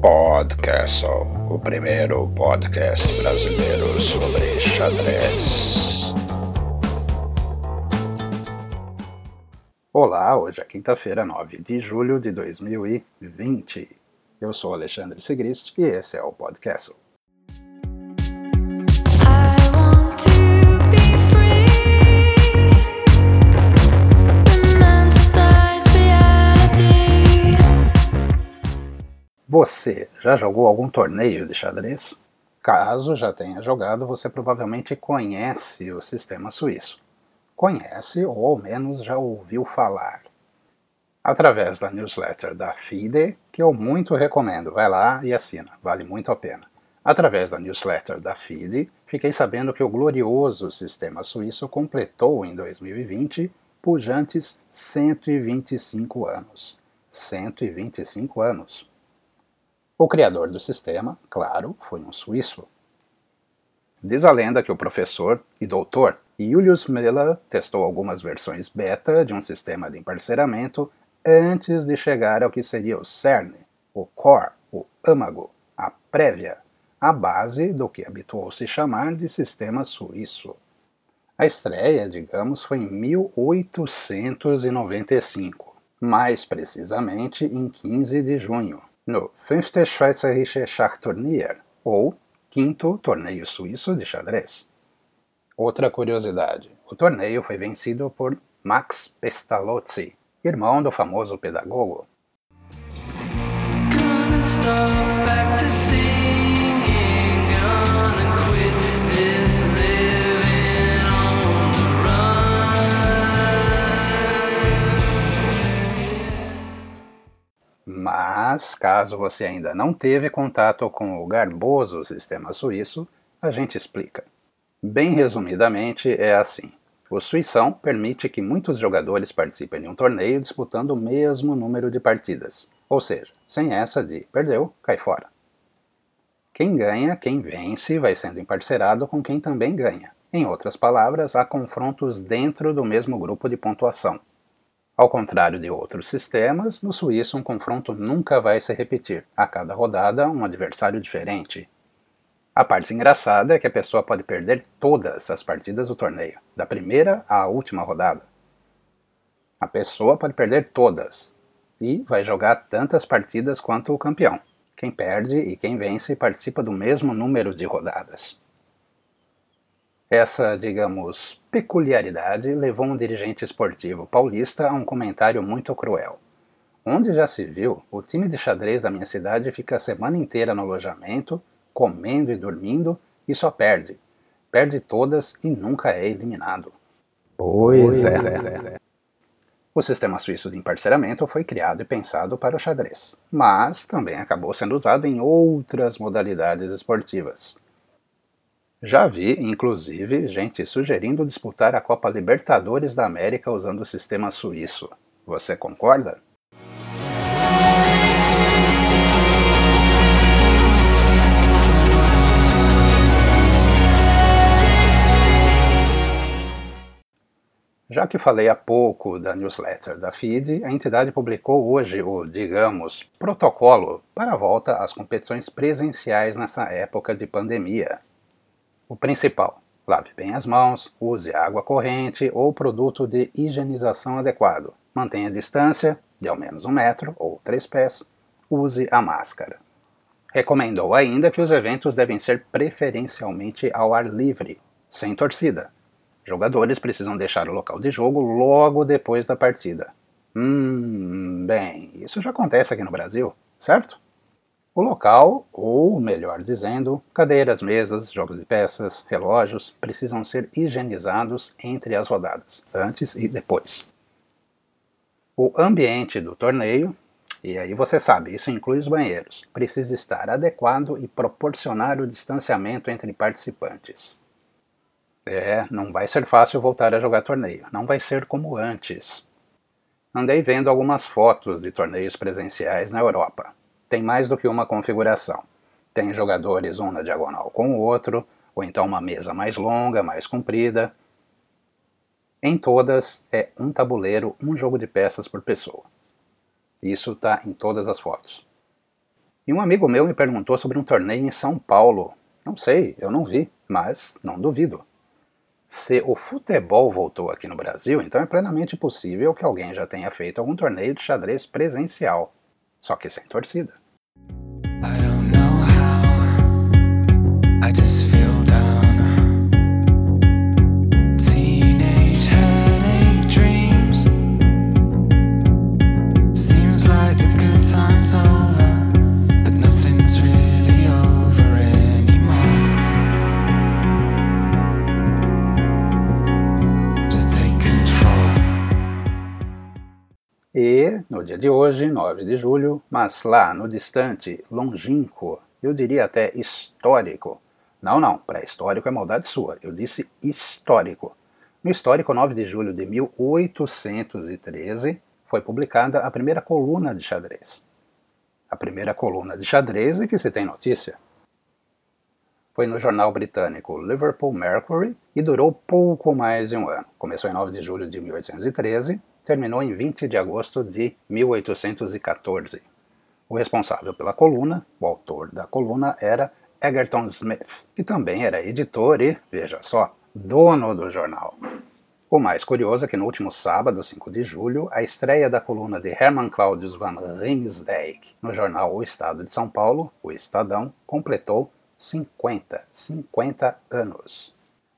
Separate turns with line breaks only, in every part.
Podcastle, o primeiro podcast brasileiro sobre xadrez. Olá, hoje é quinta-feira, 9 de julho de 2020. Eu sou Alexandre Sigrist e esse é o Podcastle. Você já jogou algum torneio de xadrez? Caso já tenha jogado, você provavelmente conhece o sistema suíço. Conhece ou ao menos já ouviu falar. Através da newsletter da FIDE, que eu muito recomendo, vai lá e assina, vale muito a pena. Através da newsletter da FIDE, fiquei sabendo que o glorioso sistema suíço completou em 2020 pujantes 125 anos. 125 anos. O criador do sistema, claro, foi um suíço. Diz a lenda que o professor e doutor Julius Miller testou algumas versões beta de um sistema de emparceramento antes de chegar ao que seria o cerne, o core, o âmago, a prévia, a base do que habituou-se chamar de sistema suíço. A estreia, digamos, foi em 1895, mais precisamente em 15 de junho, no Fünfte Schweizerische Schachturnier, ou Quinto Torneio Suíço de Xadrez. Outra curiosidade: o torneio foi vencido por Max Pestalozzi, irmão do famoso pedagogo. Mas, caso você ainda não teve contato com o garboso sistema suíço, a gente explica. Bem resumidamente, é assim. O suição permite que muitos jogadores participem de um torneio disputando o mesmo número de partidas, ou seja, sem essa de perdeu, cai fora. Quem ganha, quem vence, vai sendo emparcerado com quem também ganha. Em outras palavras, há confrontos dentro do mesmo grupo de pontuação, ao contrário de outros sistemas, no suíço um confronto nunca vai se repetir. A cada rodada, um adversário diferente. A parte engraçada é que a pessoa pode perder todas as partidas do torneio, da primeira à última rodada. A pessoa pode perder todas e vai jogar tantas partidas quanto o campeão. Quem perde e quem vence participa do mesmo número de rodadas. Essa, digamos, peculiaridade levou um dirigente esportivo paulista a um comentário muito cruel. Onde já se viu, o time de xadrez da minha cidade fica a semana inteira no alojamento, comendo e dormindo e só perde. Perde todas e nunca é eliminado. Pois é. é. O sistema suíço de emparceramento foi criado e pensado para o xadrez, mas também acabou sendo usado em outras modalidades esportivas. Já vi, inclusive, gente sugerindo disputar a Copa Libertadores da América usando o sistema suíço. Você concorda? Já que falei há pouco da newsletter da FIDE, a entidade publicou hoje o, digamos, protocolo para a volta às competições presenciais nessa época de pandemia. O principal: lave bem as mãos, use água corrente ou produto de higienização adequado. Mantenha a distância de ao menos um metro ou três pés. Use a máscara. Recomendou ainda que os eventos devem ser preferencialmente ao ar livre, sem torcida. Jogadores precisam deixar o local de jogo logo depois da partida. Hum, bem, isso já acontece aqui no Brasil, certo? O local, ou melhor dizendo, cadeiras, mesas, jogos de peças, relógios, precisam ser higienizados entre as rodadas, antes e depois. O ambiente do torneio, e aí você sabe, isso inclui os banheiros, precisa estar adequado e proporcionar o distanciamento entre participantes. É, não vai ser fácil voltar a jogar torneio, não vai ser como antes. Andei vendo algumas fotos de torneios presenciais na Europa tem mais do que uma configuração. Tem jogadores um na diagonal com o outro, ou então uma mesa mais longa, mais comprida. Em todas é um tabuleiro, um jogo de peças por pessoa. Isso está em todas as fotos. E um amigo meu me perguntou sobre um torneio em São Paulo. Não sei, eu não vi, mas não duvido. Se o futebol voltou aqui no Brasil, então é plenamente possível que alguém já tenha feito algum torneio de xadrez presencial, só que sem torcida. E, no dia de hoje, 9 de julho, mas lá no distante, longínquo, eu diria até histórico. Não, não, pré-histórico é maldade sua, eu disse histórico. No histórico 9 de julho de 1813, foi publicada a primeira coluna de xadrez. A primeira coluna de xadrez de que se tem notícia. Foi no jornal britânico Liverpool Mercury e durou pouco mais de um ano. Começou em 9 de julho de 1813 terminou em 20 de agosto de 1814. O responsável pela coluna, o autor da coluna, era Egerton Smith, que também era editor e, veja só, dono do jornal. O mais curioso é que no último sábado, 5 de julho, a estreia da coluna de Herman Claudius van Riemsdijk no jornal O Estado de São Paulo, o Estadão, completou 50, 50 anos.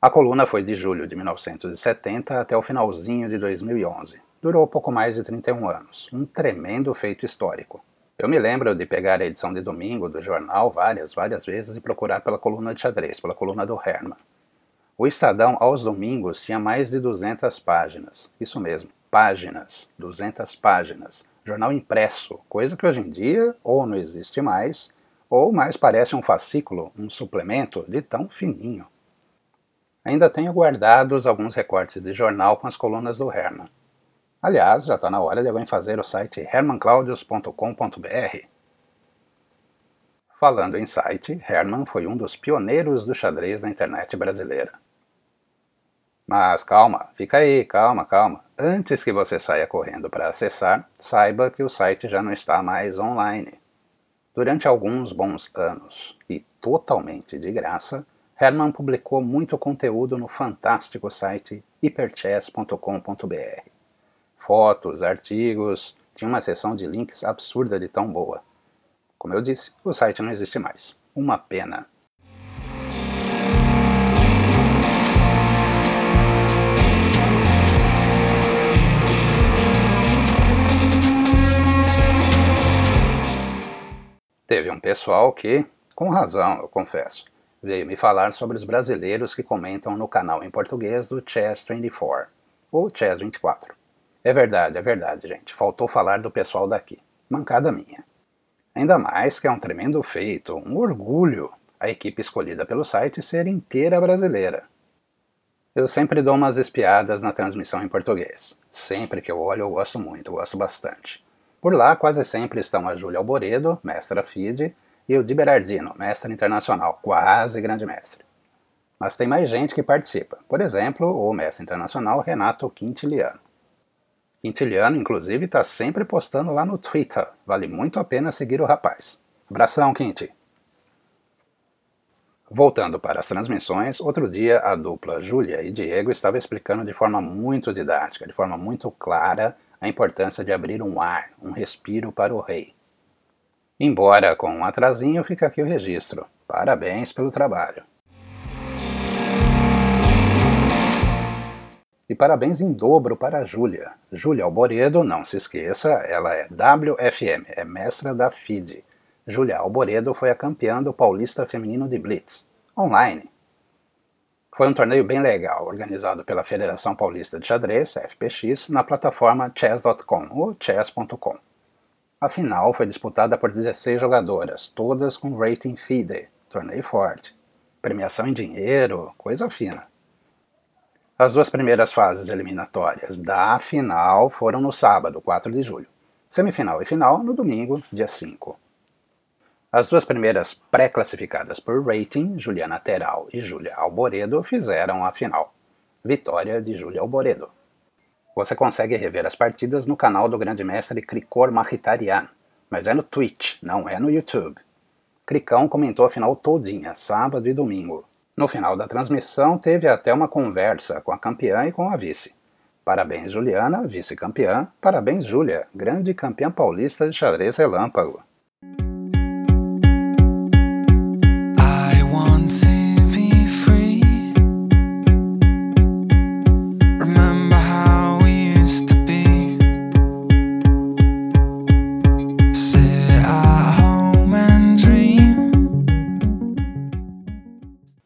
A coluna foi de julho de 1970 até o finalzinho de 2011 durou pouco mais de 31 anos, um tremendo feito histórico. Eu me lembro de pegar a edição de domingo do jornal várias, várias vezes e procurar pela coluna de xadrez, pela coluna do Herman. O Estadão, aos domingos, tinha mais de 200 páginas. Isso mesmo, páginas, 200 páginas. Jornal impresso, coisa que hoje em dia ou não existe mais, ou mais parece um fascículo, um suplemento de tão fininho. Ainda tenho guardados alguns recortes de jornal com as colunas do Herman. Aliás, já está na hora de alguém fazer o site hermanclaudius.com.br. Falando em site, Herman foi um dos pioneiros do xadrez na internet brasileira. Mas calma, fica aí, calma, calma. Antes que você saia correndo para acessar, saiba que o site já não está mais online. Durante alguns bons anos, e totalmente de graça, Herman publicou muito conteúdo no fantástico site hyperchess.com.br fotos, artigos, tinha uma seção de links absurda de tão boa. Como eu disse, o site não existe mais. Uma pena. Teve um pessoal que, com razão, eu confesso, veio me falar sobre os brasileiros que comentam no canal em português do Chess 24, ou Chess 24. É verdade, é verdade, gente. Faltou falar do pessoal daqui. Mancada minha. Ainda mais que é um tremendo feito, um orgulho, a equipe escolhida pelo site ser inteira brasileira. Eu sempre dou umas espiadas na transmissão em português. Sempre que eu olho, eu gosto muito, eu gosto bastante. Por lá, quase sempre estão a Júlia Alboredo, mestra FIDE, e o Di Berardino, mestre internacional, quase grande mestre. Mas tem mais gente que participa. Por exemplo, o mestre internacional Renato Quintiliano. Quintiliano, inclusive, está sempre postando lá no Twitter. Vale muito a pena seguir o rapaz. Abração, Quinti! Voltando para as transmissões, outro dia a dupla Júlia e Diego estava explicando de forma muito didática, de forma muito clara, a importância de abrir um ar, um respiro para o rei. Embora com um atrasinho, fica aqui o registro. Parabéns pelo trabalho. E parabéns em dobro para a Júlia. Júlia Alboredo, não se esqueça, ela é WFM, é mestra da FIDE. Júlia Alboredo foi a campeã do Paulista Feminino de Blitz, online. Foi um torneio bem legal, organizado pela Federação Paulista de Xadrez, FPX, na plataforma chess.com ou chess.com. A final foi disputada por 16 jogadoras, todas com rating FIDE, torneio forte. Premiação em dinheiro, coisa fina. As duas primeiras fases eliminatórias da final foram no sábado, 4 de julho. Semifinal e final no domingo, dia 5. As duas primeiras pré-classificadas por rating, Juliana Teral e Júlia Alboredo, fizeram a final. Vitória de Júlia Alboredo. Você consegue rever as partidas no canal do grande mestre Krikor Mahitarian, mas é no Twitch, não é no YouTube. Cricão comentou a final todinha, sábado e domingo. No final da transmissão, teve até uma conversa com a campeã e com a vice. Parabéns, Juliana, vice-campeã. Parabéns, Júlia, grande campeã paulista de xadrez relâmpago.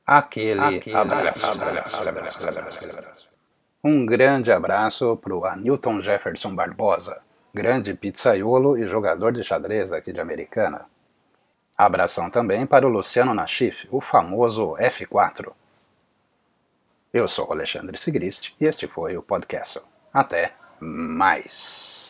Aquele, aquele abraço, abraço, abraço, abraço, Um grande abraço para o Anilton Jefferson Barbosa, grande pizzaiolo e jogador de xadrez aqui de Americana. Abração também para o Luciano Nachif, o famoso F4. Eu sou Alexandre Sigrist e este foi o podcast. Até mais!